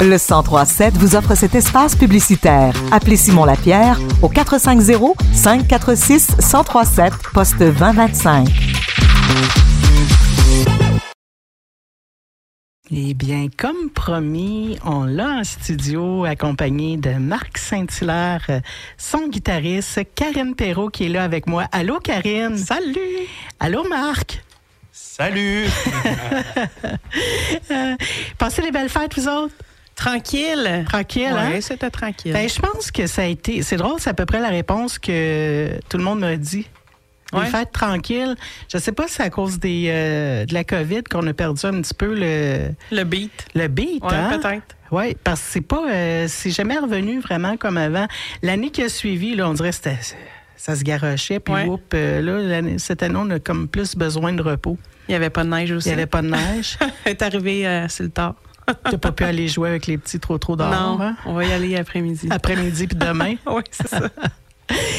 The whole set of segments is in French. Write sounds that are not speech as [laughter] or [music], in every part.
Le 1037 vous offre cet espace publicitaire. Appelez Simon Lapierre au 450 546 1037 poste 2025. Eh bien, comme promis, on l'a en studio accompagné de Marc Saint-Hilaire, son guitariste, Karine Perrault qui est là avec moi. Allô, Karine? Salut! Allô, Marc? Salut! [laughs] Passez les belles fêtes, vous autres? Tranquille. Tranquille, Oui, hein? c'était tranquille. Ben, je pense que ça a été. C'est drôle, c'est à peu près la réponse que tout le monde m'a dit. Ouais. fêtes tranquilles. Je sais pas si c'est à cause des, euh, de la COVID qu'on a perdu un petit peu le, le beat. le beat. Ouais, hein? peut-être. Oui, parce que c'est pas. euh, c'est jamais revenu vraiment comme avant. L'année qui a suivi, là, on dirait que c'était- ça se garochait. Puis, Ouais. whoop, euh, là, cette année, on a comme plus besoin de repos. Il n'y avait pas de neige aussi. Il n'y avait pas de neige. [laughs] est arrivé euh, sur le tard. [laughs] T'as pas pu aller jouer avec les petits trop trop dehors. non, hein? on va y aller après-midi. Après-midi puis demain. [laughs] oui, c'est ça.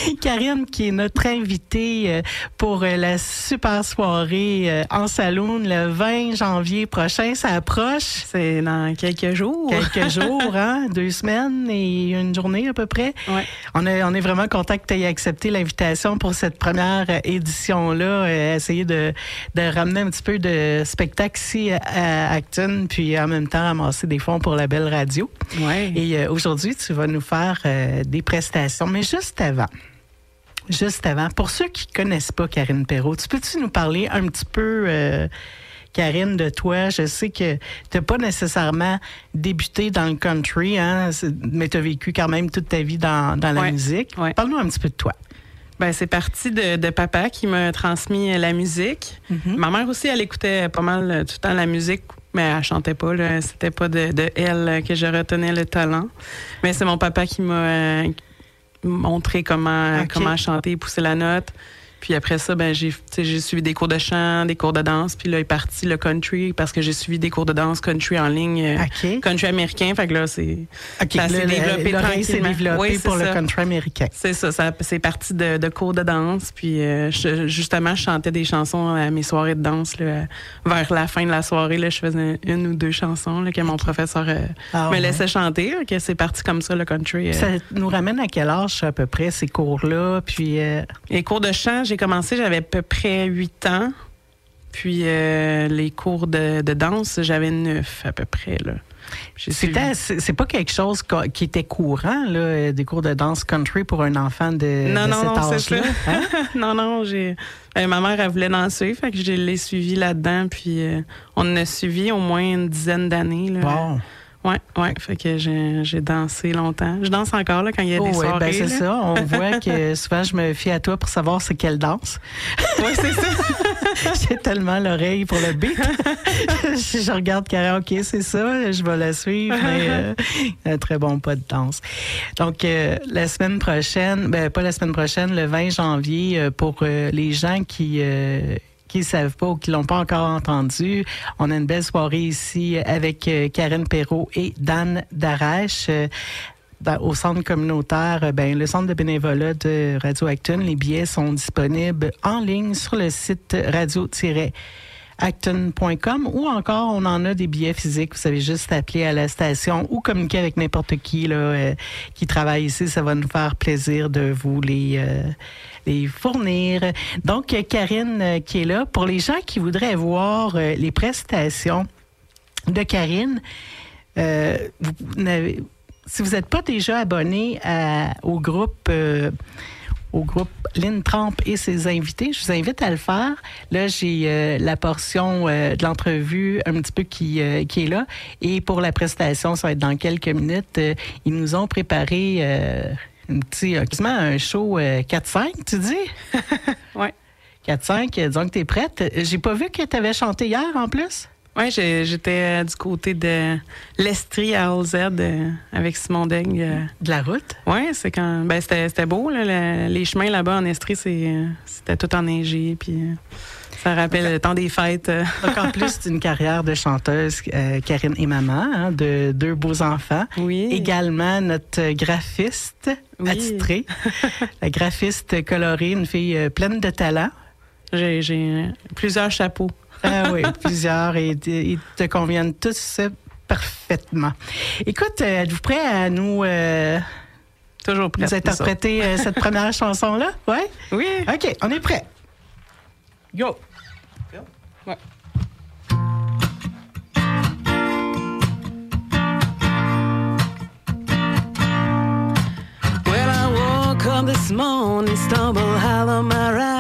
[laughs] Karine, qui est notre invitée euh, pour euh, la super soirée euh, en saloon le 20 janvier prochain. Ça approche. C'est dans quelques jours. Quelques [laughs] jours, hein? deux semaines et une journée à peu près. Ouais. On, est, on est vraiment content que tu aies accepté l'invitation pour cette première édition-là. essayer de, de ramener un petit peu de spectacle ici à Acton, puis en même temps ramasser des fonds pour la belle radio. Ouais. Et aujourd'hui, tu vas nous faire des prestations. Mais juste avant, juste avant, pour ceux qui connaissent pas Karine Perrault, tu peux-tu nous parler un petit peu, euh, Karine, de toi? Je sais que tu n'as pas nécessairement débuté dans le country, hein, mais tu as vécu quand même toute ta vie dans, dans la Ouais, musique. ouais. Parle-nous un petit peu de toi. Ben, c'est parti de, de papa qui m'a transmis euh, la musique. Mhm. Ma mère aussi, elle écoutait pas mal euh, tout le temps la musique, mais elle chantait pas. C'était pas de, de elle que je retenais le talent. Mais c'est mon papa qui m'a montré comment, comment chanter pousser la note. Puis après ça, ben, j'ai suivi des cours de chant, des cours de danse. Puis là est parti le country parce que j'ai suivi des cours de danse country en ligne. euh. Country américain. Fait que là, c'est ça s'est développé tranquillement. Oui, c'est pour le country américain. c'est ça, ça c'est parti de, de cours de danse. Puis euh, je- justement, je chantais des chansons à mes soirées de danse. Là, vers la fin de la soirée, là, je faisais une ou deux chansons là, que mon professeur euh, Ah, me ouais. laissait chanter. Que c'est parti comme ça, le country. euh. Ça nous ramène à quel âge à peu près ces cours-là? Puis Les cours de chant, j'ai commencé, j'avais à peu près 8 ans. Puis euh, les cours de, de danse, j'avais 9 à peu près. Là. J'ai C'était, c'est pas quelque chose qui était courant, là, euh, des cours de danse country pour un enfant de, Non, de non, cet âge-là. hein? [laughs] non, non, j'ai. euh, ma mère, elle voulait danser, fait que je l'ai suivi là-dedans, puis euh, on a suivi au moins une dizaine d'années. Là. Bon. Ouais, ouais, fait que j'ai dansé longtemps. Je danse encore là quand il y a Oh, des ouais, soirées. ben c'est ça. On [laughs] voit que souvent, je me fie à toi pour savoir c'est quelle danse. Ouais, c'est ça. [laughs] J'ai tellement l'oreille pour le beat. je, [laughs] je regarde karaoké, c'est ça. Je vais la suivre, mais euh, un très bon pas de danse. Donc, euh, la semaine prochaine, ben pas la semaine prochaine, le 20 janvier, euh, pour les gens qui... qui ne savent pas ou qui l'ont pas encore entendu, on a une belle soirée ici avec euh, Karine Perrault et Dan Darèche. euh, au centre communautaire, euh, ben, le centre de bénévolat de Radio Acton. Les billets sont disponibles en ligne sur le site radio-acton.com ou encore on en a des billets physiques. Vous savez juste appeler à la station ou communiquer avec n'importe qui là, euh, qui travaille ici. Ça va nous faire plaisir de vous les, euh, les fournir. Donc, Karine euh, qui est là. Pour les gens qui voudraient voir les prestations de Karine, vous n'avez- si vous n'êtes pas déjà abonné au groupe au groupe Lynn Trump et ses invités, je vous invite à le faire. Là, j'ai euh, la portion euh, de l'entrevue un petit peu qui, euh, qui est là. Et pour la prestation, ça va être dans quelques minutes. Euh, ils nous ont préparé euh, un petit, euh, un show euh, 4-5, tu dis? [laughs] Ouais. 4-5, euh, disons que tu es prête. J'ai pas vu que tu avais chanté hier en plus? J'ai- j'étais euh, du côté de l'Estrie à All Z euh, avec Simon Degg. euh. De la route? Ouais, c'est quand. Ben, c'était beau, là, le- les chemins là-bas en Estrie, euh, c'était tout enneigé, puis euh, ça rappelle le temps des fêtes. [laughs] Donc, en plus d'une carrière de chanteuse, Karine est maman hein, de deux beaux enfants. Oui. Également notre graphiste Oui. attitrée, [laughs] la graphiste colorée, une fille pleine de talent. J'ai plusieurs chapeaux. Ah oui, plusieurs et, et ils te conviennent tous euh, parfaitement. Écoute, euh, êtes-vous prêt à nous... Euh, Toujours prêt. Vous interpréter euh, cette première [laughs] chanson-là? Ouais? Oui. OK, on est prêt. Go. Ouais. Well, I woke up this morning, on my rack.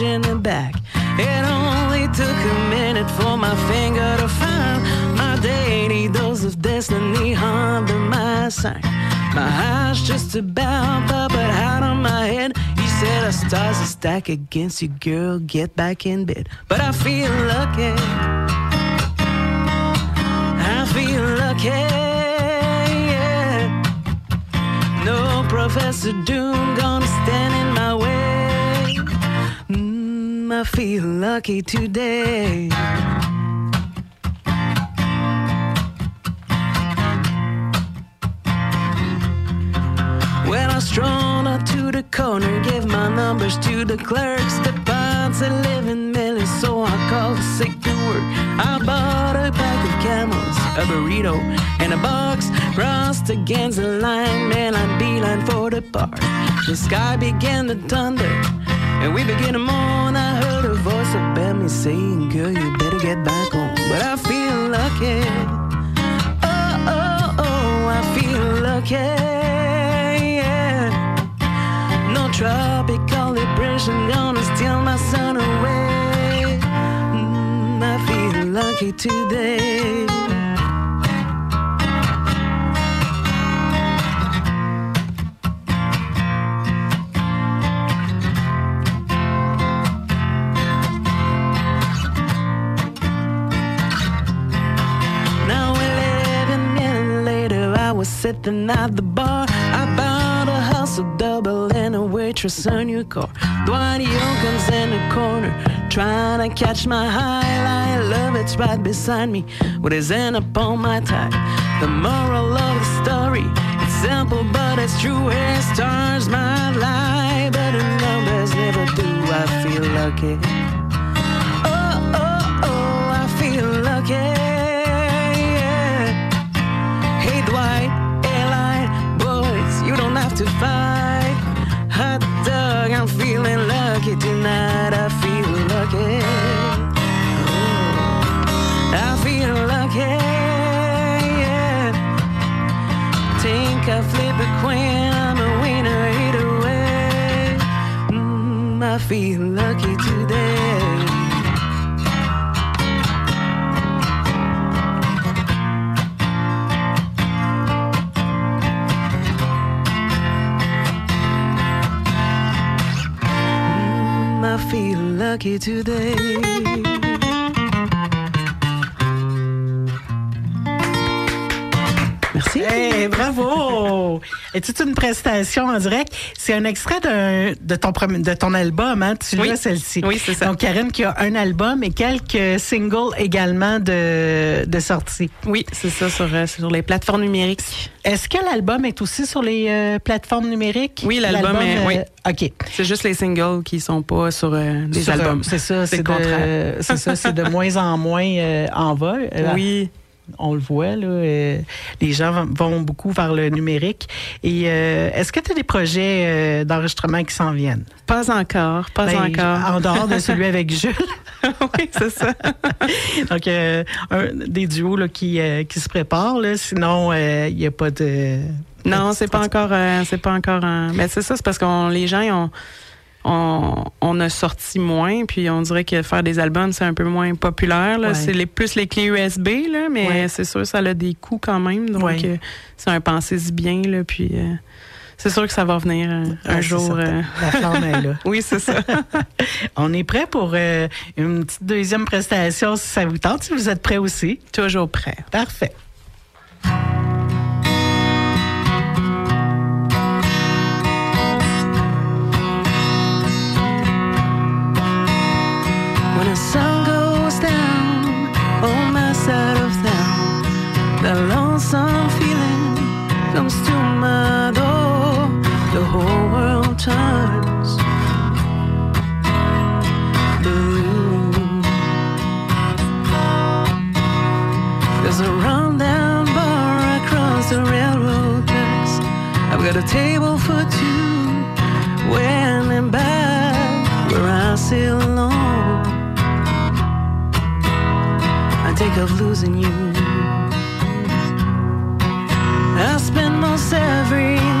In the back. It only took a minute for my finger to find my daily dose of destiny under my sign. My eyes just about pop it out of my head. He said, "The stars are stacked against you, girl. Get back in bed." But I feel lucky. I feel lucky. No Professor Doom gonna I feel lucky today. When I strolled out to the corner, give my numbers to the clerks. The bonds are living million, so I called the say the word. I bought a pack of camels, a burrito, and a box. Crossed against the line, man, I beeline for the park. The sky began to thunder, and we began to mourn. I heard a voice above me saying, Girl, you better get back home. But I feel lucky. Oh, oh, oh, I feel lucky. Yeah. No tropical depression gonna steal my sun away. Mm, I feel lucky today. Was sitting at the bar. I bought a house double and a waitress on your car. Dwight Yoakum's in the corner, trying to catch my highlight. Love it's right beside me, with his hand upon my tie. The moral of the story, it's simple but it's true. It stars my life, but the numbers never do. I feel lucky. Have to fight. Hot dog, I'm feeling lucky tonight. I feel lucky. Oh, I feel lucky. Yeah. Think I flip a coin, I'm a winner either way. Mm, I feel lucky I feel lucky today. Hey, bravo! Et toute une prestation en direct. C'est un extrait de, ton, prom- de ton album, hein? Tu Oui. l'as, celle-ci. Oui, c'est ça. Donc, Karen qui a un album et quelques singles également de, de sortie. Oui, c'est ça, sur, euh, sur les plateformes numériques. Est-ce que l'album est aussi sur les euh, plateformes numériques? Oui, l'album est- oui. OK. C'est juste les singles qui sont pas sur euh, les Sur, euh, albums. C'est ça, c'est le de, contraire. c'est ça, c'est de [laughs] moins en moins euh, en vol. Euh, Oui. On le voit, là, euh, les gens vont beaucoup vers le numérique. Et euh, est-ce que tu as des projets euh, d'enregistrement qui s'en viennent? Pas encore, pas Ben, encore. En dehors de celui avec [laughs] Jules. oui, c'est ça. [laughs] Donc, un, des duos là, qui, qui se préparent. Là, sinon, il n'y a pas de... Non, c'est pas encore, c'est pas encore. un- Mais c'est ça, c'est parce qu'on les gens ils ont, on, on a sorti moins, puis on dirait que faire des albums c'est un peu moins populaire. Ouais. C'est les plus les clés USB là, mais Ouais. c'est sûr ça a des coûts quand même. Donc Ouais. euh, c'est un pensez-y bien là, puis euh, c'est sûr que ça va venir euh, un Ah, jour. euh, La flamme est là. [laughs] Oui, c'est ça. [laughs] On est prêt pour euh, une petite deuxième prestation si ça vous tente, si vous êtes prêts aussi. Toujours prêt. Parfait. A table for two, when and back, where I sit alone. I take of losing you. I spend most every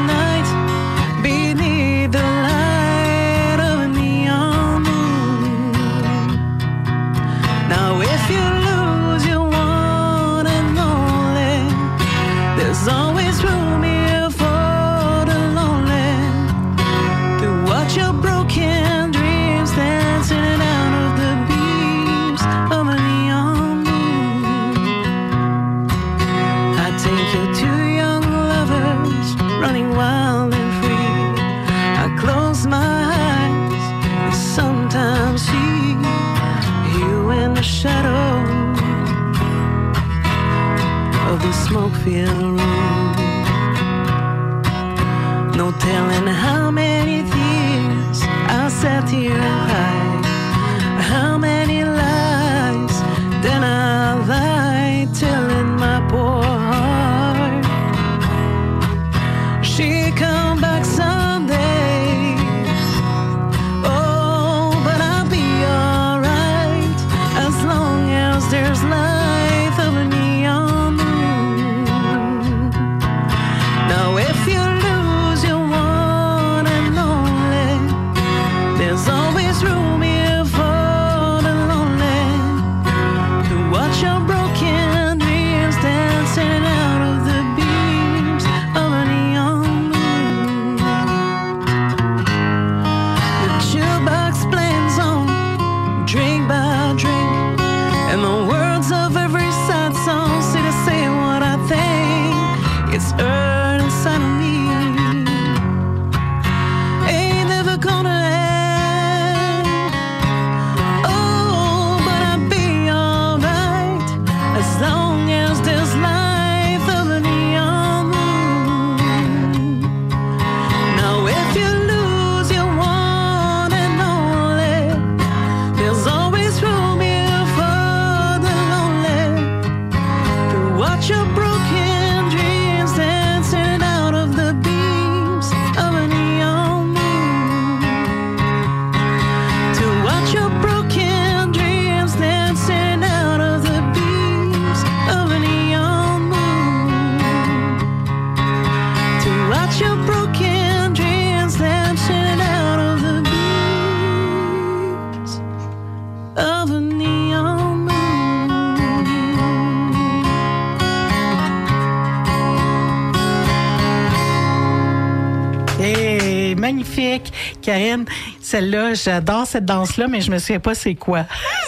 j'adore cette danse-là, mais je me souviens pas c'est quoi.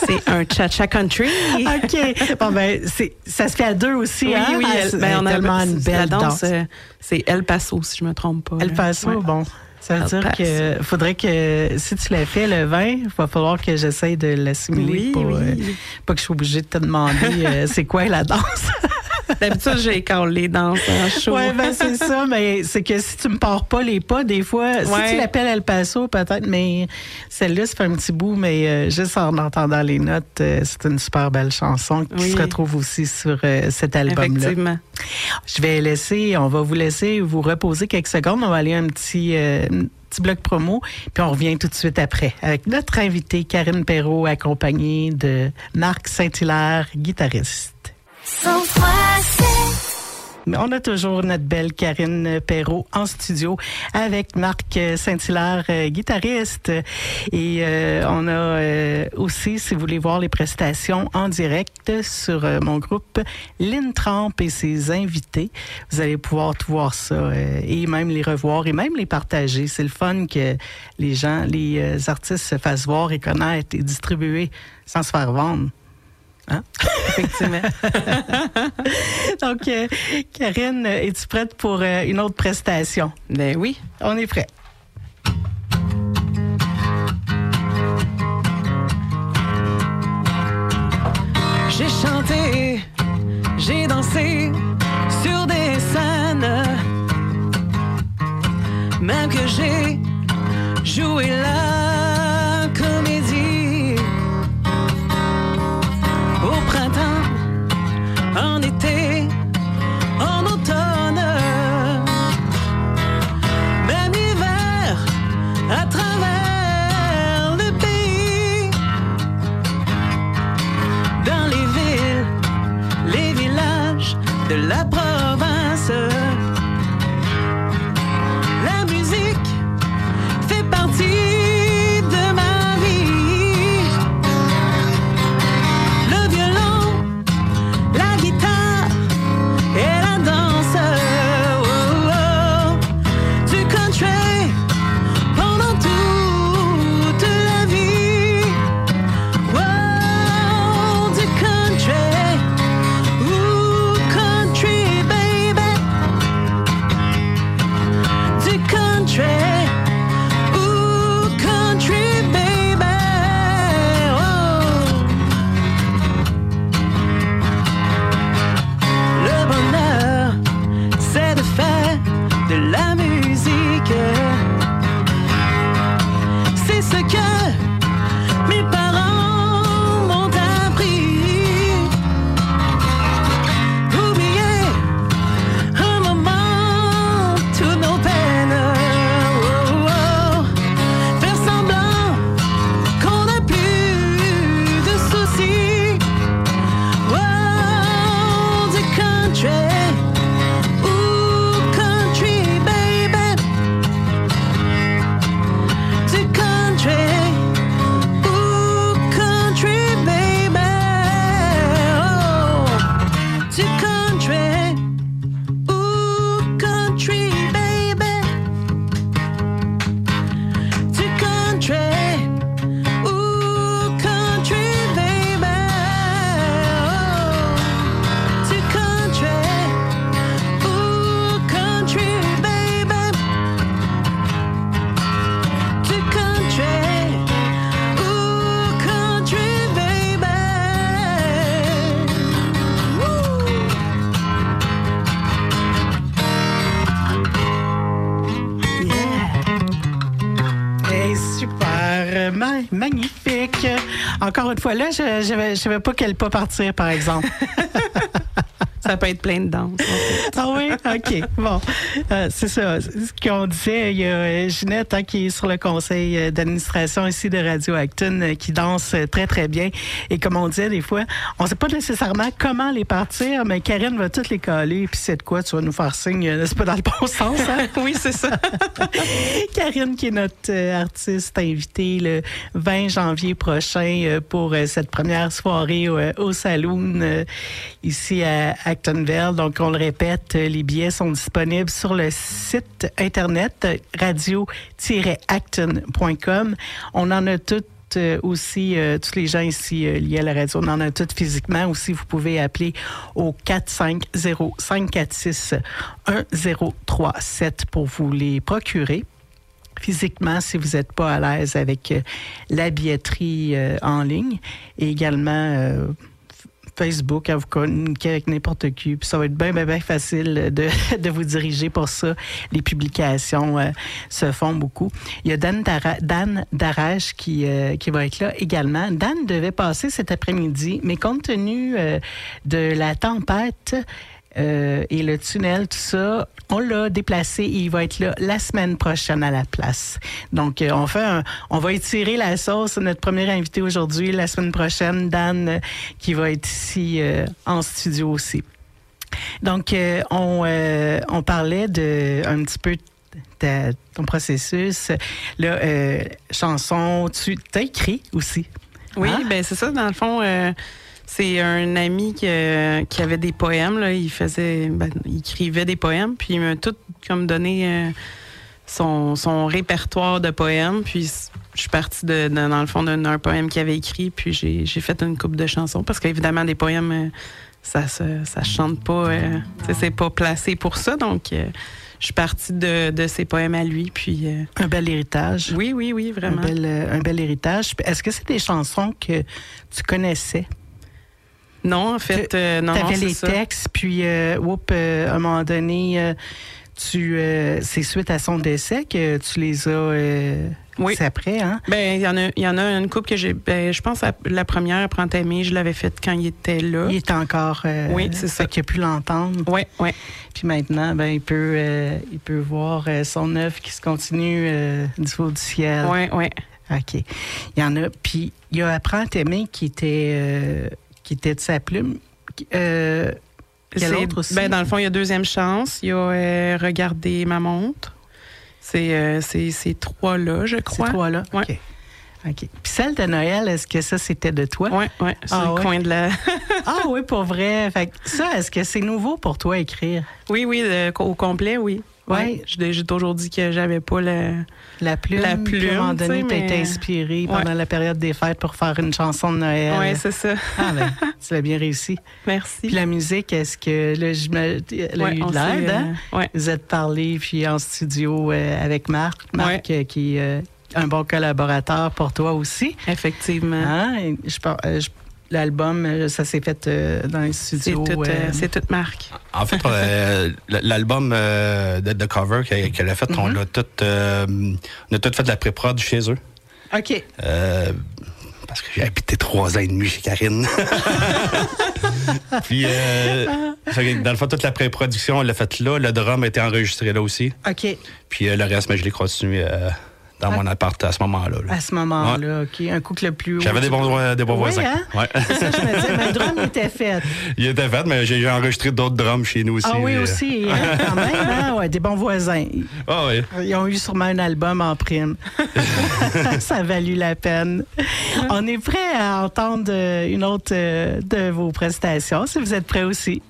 C'est un cha-cha country. [laughs] OK. Bon, ben, ça se fait à deux aussi, Oui, hein? oui, Ah, elle- c'est ben, on a tellement une belle danse. euh, c'est El Paso, si je me trompe pas. Là. passe Ouais. bon. Ça veut dire que faudrait que si tu l'as fait le vin, il va falloir que j'essaye de l'assimiler Oui, pour oui. euh, pas que je sois obligée de te demander euh, c'est quoi la danse. [laughs] D'habitude, j'ai les danses en show. Ouais, ben c'est ça, mais c'est que si tu me pars pas les pas, des fois, si tu l'appelles El Paso, peut-être, mais celle-là, ça fait un petit bout, mais euh, juste en entendant les notes, euh, c'est une super belle chanson qui Oui. se retrouve aussi sur euh, cet album-là. Effectivement. Je vais laisser, on va vous laisser vous reposer quelques secondes. On va aller un petit, un petit bloc promo, puis on revient tout de suite après avec notre invitée Karine Perrault, accompagnée de Marc Saint-Hilaire, guitariste. On a toujours notre belle Karine Perrault en studio avec Marc Saint-Hilaire, euh, guitariste. Et euh, on a euh, aussi, si vous voulez voir les prestations en direct sur mon groupe L'Intramp et ses invités, vous allez pouvoir tout voir ça et même les revoir et même les partager. C'est le fun que les gens, les artistes se fassent voir et connaître et distribuer sans se faire vendre. Hein? Effectivement. [laughs] Donc, euh, Karine, es-tu prête pour euh, une autre prestation? ben oui. On est prêt. J'ai chanté, j'ai dansé sur des scènes, même que j'ai joué la la. Magnifique. Encore une fois, là, je ne savais, pas quel pas partir, par exemple. [laughs] Ça peut être plein de danse. Ah oui? OK. Bon. Euh, c'est ça. Ce qu'on disait, il y a euh, Ginette hein, qui est sur le conseil euh, d'administration ici de Radio Acton qui danse très, très bien. Et comme on disait des fois, on sait pas nécessairement comment les partir, mais Karine va toutes les coller. Puis c'est de quoi tu vas nous faire signe, c'est pas dans le bon sens, hein? [laughs] oui, c'est ça. [laughs] Karine, qui est notre artiste invitée le 20 janvier prochain pour cette première soirée au, au Saloon ici à Actonville. Donc, on le répète, euh, les billets sont disponibles sur le site internet radio-acton.com. On en a toutes euh, aussi, euh, tous les gens ici liés à la radio, on en a toutes physiquement. Aussi, vous pouvez appeler au 450-546-1037 pour vous les procurer physiquement si vous n'êtes pas à l'aise avec la billetterie en ligne et également Facebook, à vous communiquer avec n'importe qui. Puis ça va être bien, bien, bien facile de, [laughs] de vous diriger pour ça. Les publications euh, se font beaucoup. Il y a Dan, Dara- qui, euh, qui va être là également. Dan devait passer cet après-midi, mais compte tenu euh, de la tempête, euh, et le tunnel, tout ça, on l'a déplacé et il va être là la semaine prochaine à la place. Donc, euh, on fait un- on va étirer la sauce. Notre premier invité aujourd'hui, la semaine prochaine, Dan, euh, qui va être ici euh, en studio aussi. Donc, on, on parlait de un petit peu de ton processus. Là, chanson, tu t'as écrit aussi. Oui, Hein? ben c'est ça. Dans le fond, c'est un ami qui, euh, qui avait des poèmes. Là. Il faisait, ben, il écrivait des poèmes, puis il m'a tout comme donné euh, son, son répertoire de poèmes. Puis je suis partie de, de- dans le fond d'un poème qu'il avait écrit, puis j'ai fait une coupe de chansons parce qu'évidemment des poèmes, euh, ça se ça chante pas, euh, c'est pas placé pour ça. Donc je suis partie de, de ses poèmes à lui, puis Un bel héritage. oui, oui, oui, Un vraiment. bel, euh, un bel héritage. Est-ce que c'est des chansons que tu connaissais? Non, en fait, euh, non, tu avais les ça. textes, puis euh, oups, euh, à un moment donné, euh, tu, euh, c'est suite à son décès que tu les as. Oui. C'est après, hein? Ben, il y en a, il y en a une couple que j'ai. Ben, je pense à la première, Prends t'aimer, je l'avais faite quand il était là. Il est encore. euh, Oui, c'est ça. qu'il a pu l'entendre. Ouais, ouais. Puis maintenant, ben, il peut, euh, il peut voir euh, son œuvre qui se continue du haut du ciel. Ouais, ouais. OK. Il y en a. Puis il y a Apprends à t'aimer qui était, qui était de sa plume. Euh, Quel C'est- autre aussi? Ben, dans le fond, il y a Deuxième Chance. Il y a euh, Regarder ma montre. C'est euh, c'est ces trois-là, je Ces crois. trois-là? Ouais. OK. OK. Puis celle de Noël, est-ce que ça, c'était de toi? Oui, oui. Sur Ah le ouais? coin de la. [laughs] Ah oui, pour vrai. Fait que ça, est-ce que c'est nouveau pour toi écrire? oui, oui, le- au complet, oui. Ouais. J'ai toujours dit que j'avais pas le. La plume, La puis à un moment plume, donné, tu été mais- inspiré Ouais. pendant la période des fêtes pour faire une chanson de Noël. Oui, c'est ça. ah ben, [laughs] tu l'as bien réussi. Merci. Puis la musique, est-ce que là, je me, elle a Ouais, eu de l'aide, hein? euh. Vous êtes parlé, puis en studio euh, avec Marc. Marc, euh, qui est un bon collaborateur pour toi aussi. Effectivement. Hein? Je, je- L'album, euh, ça s'est fait euh, dans les C'est studios. toute, euh, euh, c'est toute marque. En fait, euh, [laughs] l'album euh, de, de cover qu'elle a fait, on Mhm. l'a tout, euh, on a tout fait de la pré-prod chez eux. OK. Euh, parce que j'ai habité trois ans et demi chez Karine. [laughs] Puis, euh, dans le fond, toute la pré-production, on l'a faite là. Le drum a été enregistré là aussi. OK. Puis euh, le reste, mais je l'ai continué dans mon appart à ce moment-là. là. À ce moment-là, OK. Un coup que le plus haut. J'avais des bons, des bons Oui, voisins. hein? Ouais. C'est ça, je me disais, mais le drum était fait. [laughs] Il était fait, mais j'ai enregistré d'autres drums chez nous aussi. Ah oui, euh. aussi, hein, quand même, hein? [laughs] Ouais, des bons voisins. Ah oui. Ils ont eu sûrement un album en prime. [laughs] Ça a valu la peine. On est prêt à entendre euh, une autre euh, de vos prestations, si vous êtes prêts aussi.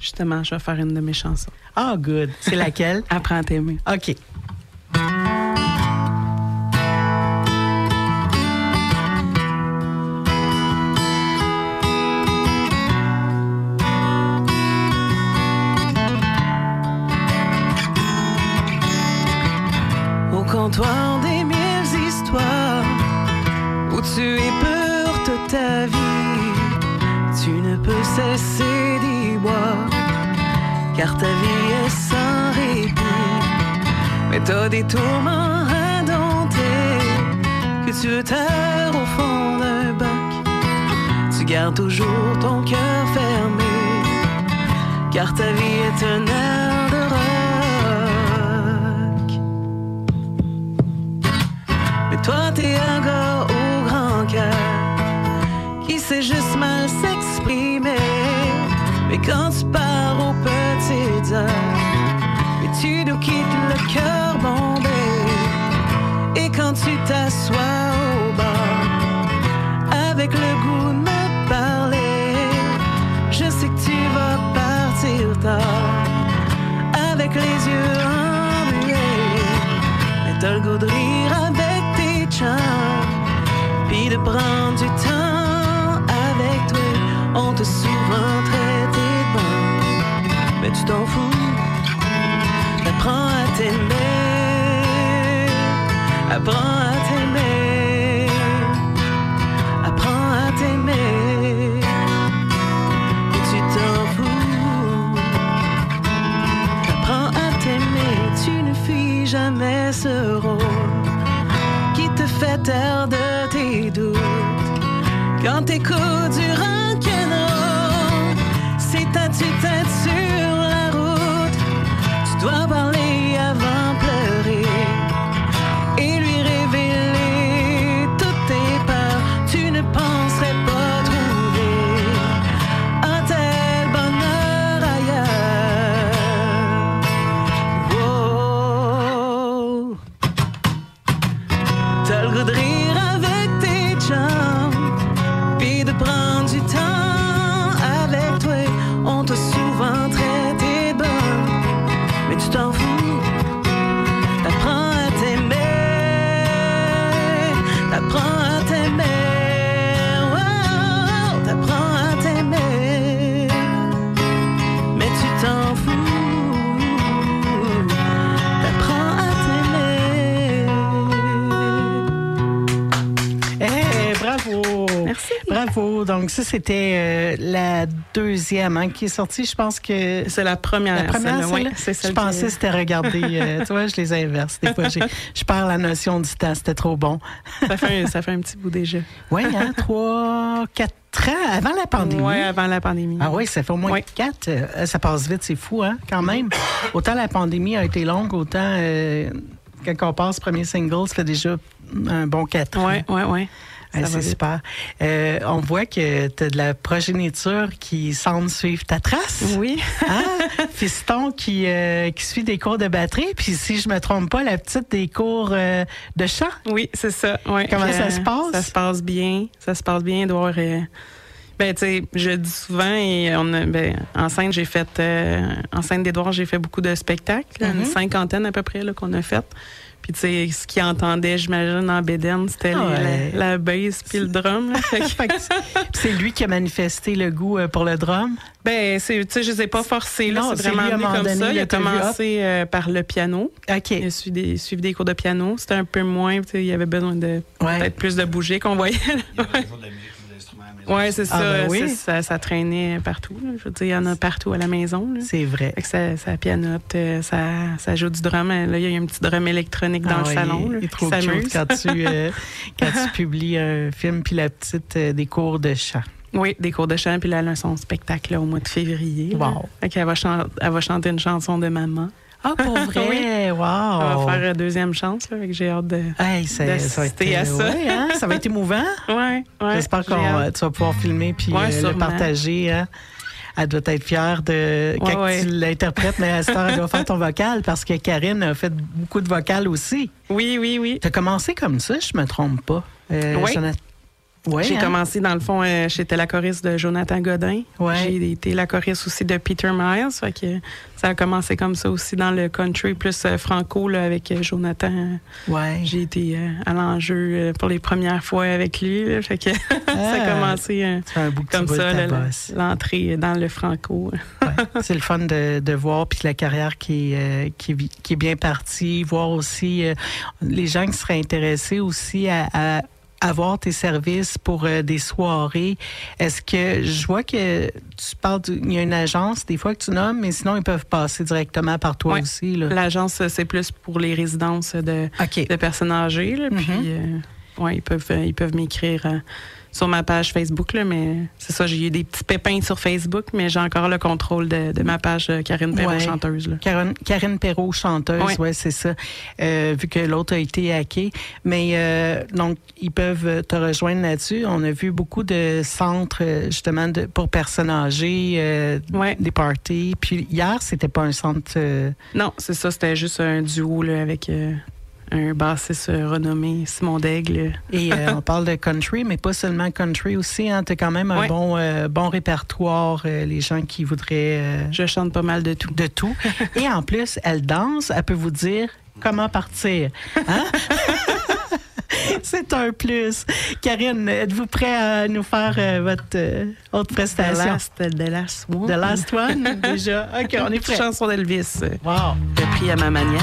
Justement, je vais faire une de mes chansons. Ah, good. C'est laquelle? Apprends à t'aimer. OK. Car ta vie est sans répit. Mais t'as des tourments à dompter que tu veux au fond d'un bac. Tu gardes toujours ton cœur fermé car ta vie est un air de rock. Mais toi, t'es un gars au grand cœur qui sait juste mal quand tu pars aux petites heures, mais tu nous quittes le cœur bombé. Et quand tu t'assois au bar, avec le goût de me parler, je sais que tu vas partir tard, avec les yeux embués. Mais t'as le goût de rire avec tes chums, puis de prendre du temps avec toi. On traité de bon, mais tu t'en fous. Apprends à t'aimer, apprends à t'aimer, apprends à t'aimer, et tu t'en fous. Apprends à t'aimer, tu ne fuis jamais ce rôle qui te fait taire de tes doutes. Quand t'écoutes Donc, ça, c'était euh, la deuxième hein, qui est sortie. Je pense que. C'est la première. La première, celle-là? oui, Je celle pensais que c'était regarder. euh, [laughs] tu vois, je les inverse. Des fois, je perds la notion du temps. C'était trop bon. ça, fait un, ça fait un petit bout déjà. Oui, hein, [laughs] trois, quatre ans avant la pandémie. Oui, avant la pandémie. Ah oui, ça fait au moins quatre. Euh, ça passe vite, c'est fou, hein, quand même. Autant la pandémie a été longue, autant euh, quand on passe premier single, ça fait déjà un bon quatre ans. Oui, oui, oui. Ah, c'est super. Euh, on voit que tu as de la progéniture qui semble suivre ta trace. Oui. Hein? [laughs] Fiston qui, euh, qui suit des cours de batterie. Puis si je me trompe pas, la petite des cours euh, de chant. Oui, c'est ça. ouais. Comment ça se passe? Ça se passe bien. Ça se passe bien, Edouard. ben, tu sais, je dis souvent, et on a, ben, en scène, j'ai fait, en scène d'Edouard, j'ai fait beaucoup de spectacles, Mhm. une cinquantaine à peu près, qu'on a fait. Puis, tu sais, ce qu'ils entendaient, j'imagine, en Bédène, c'était Ah ouais. la, la bass puis le drum. là. [laughs] Fait que- Fait que c'est- lui qui a manifesté le goût euh, pour le drum? ben, c'est, tu sais, je les ai pas forcés, là. C'est vraiment venu comme donné, ça. il Il a commencé euh, par le piano. OK. Il a suivi des, suivi des cours de piano. C'était un peu moins, tu sais, il y avait besoin de Ouais. peut-être plus de bouger qu'on voyait. Ouais, c'est Ah, ça, ben oui. c'est- ça. Ça traînait partout. là. Je veux dire, il y en a partout à la maison. C'est vrai. Fait que ça, ça pianote, euh, ça, ça joue du drum. Là, il y a un petit drum électronique dans Ah le ouais, salon. il- là, trop cute quand tu, euh, [laughs] quand tu publies un film puis la petite euh, des cours de chant. Oui, des cours de chant, puis là, elle a son spectacle là, au mois de février. Wow. Fait va, elle va chanter une chanson de maman. Ah, pour [laughs] vrai? Oui. Wow! va faire une deuxième chance, là, que j'ai hâte de... Hey, ça, ça va être, d'assister à ça. ouais, hein, ça va être émouvant. [laughs] Ouais, ouais. J'espère va- tu vas pouvoir filmer puis Ouais, euh, le partager. hein. Elle doit être fière de quand ouais. tu l'interprètes, mais à cette heure, elle doit faire ton vocal parce que Karine a fait beaucoup de vocal aussi. Oui, oui, oui. Tu as commencé comme ça, je me trompe pas. Euh, Oui. Jonathan- Ouais, J'ai hein? commencé, dans le fond, euh, j'étais la choriste de Jonathan Godin. Ouais. J'ai été la choriste aussi de Peter Miles. Fait que ça a commencé comme ça aussi dans le country plus euh, franco là, avec euh, Jonathan. Ouais. J'ai été euh, à l'enjeu pour les premières fois avec lui. là. fait que [laughs] ça Ah. a commencé un bout comme ça, l'entrée dans le franco. [laughs] C'est le fun de, de voir, puis la carrière qui, est, qui, est vi- qui est bien partie, voir aussi les gens qui seraient intéressés aussi à, à avoir tes services pour euh, des soirées. Est-ce que je vois que tu parles, il y a une agence des fois que tu nommes, mais sinon ils peuvent passer directement par toi Ouais. aussi. L'agence, c'est plus pour les résidences de, personnes âgées. là, Mhm. Puis, euh, ouais, ils peuvent, ils peuvent m'écrire euh, sur ma page Facebook. Là, mais c'est ça, j'ai eu des petits pépins sur Facebook, mais j'ai encore le contrôle de, de ma page euh, Karine Perrault, Ouais. chanteuse. Là. Karine, Karine Perrault, chanteuse, Ouais. ouais, c'est ça. Euh, vu que l'autre a été hacké. Mais euh, donc, ils peuvent te rejoindre là-dessus. On a vu beaucoup de centres, justement, de, pour personnes âgées, euh, Ouais. des parties. Puis hier, c'était pas un centre. Non, c'est ça, c'était juste un duo là, avec un bassiste renommé, Simon Daigle. et euh, on parle de country, mais pas seulement country aussi. Hein, tu as quand même un Ouais. bon, euh, bon répertoire, euh, les gens qui voudraient. euh, Je chante pas mal de tout. de tout. [laughs] Et en plus, elle danse, elle peut vous dire comment partir. Hein? [laughs] C'est un plus. Karine, êtes-vous prêt à nous faire euh, votre euh, autre The prestation? last, the last one. The last one, déjà. OK, [laughs] on est prêt. chanson d'Elvis, Wow. repris à ma manière.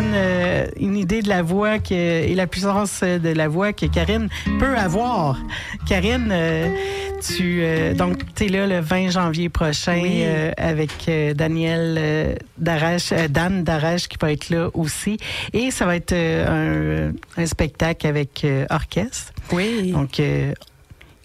Donne euh, une idée de la voix que, et la puissance de la voix que Karine peut avoir. Karine, euh, tu euh, donc es là le 20 janvier prochain Oui. euh, avec euh, Daniel euh, euh, Dan Darèche qui va être là aussi. Et ça va être euh, un, un spectacle avec euh, orchestre. Oui. Donc, euh,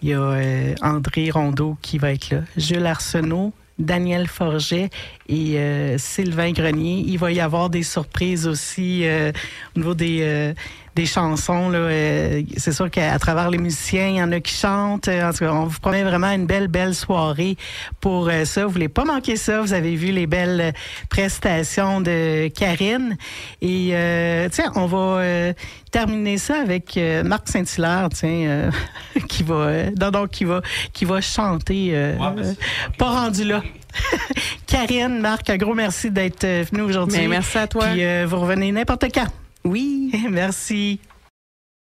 il y a euh, André Rondeau qui va être là, Jules Arsenault, Daniel Forget et euh, Sylvain Grenier. Il va y avoir des surprises aussi euh, au niveau des, euh, des chansons. là. Euh, c'est sûr qu'à travers les musiciens, il y en a qui chantent. En tout cas, on vous promet vraiment une belle, belle soirée pour euh, ça. Vous voulez pas manquer ça. Vous avez vu les belles prestations de Karine. Et euh, tiens, on va euh, terminer ça avec euh, Marc Saint-Hilaire, tiens, euh, [laughs] qui va, euh, non, donc, qui va, qui va chanter. euh, Ouais, euh, pas rendu là. [laughs] Karine, Marc, un gros merci d'être euh, venu aujourd'hui. Mais merci à toi. Puis euh, vous revenez n'importe quand. Oui. [laughs] Merci.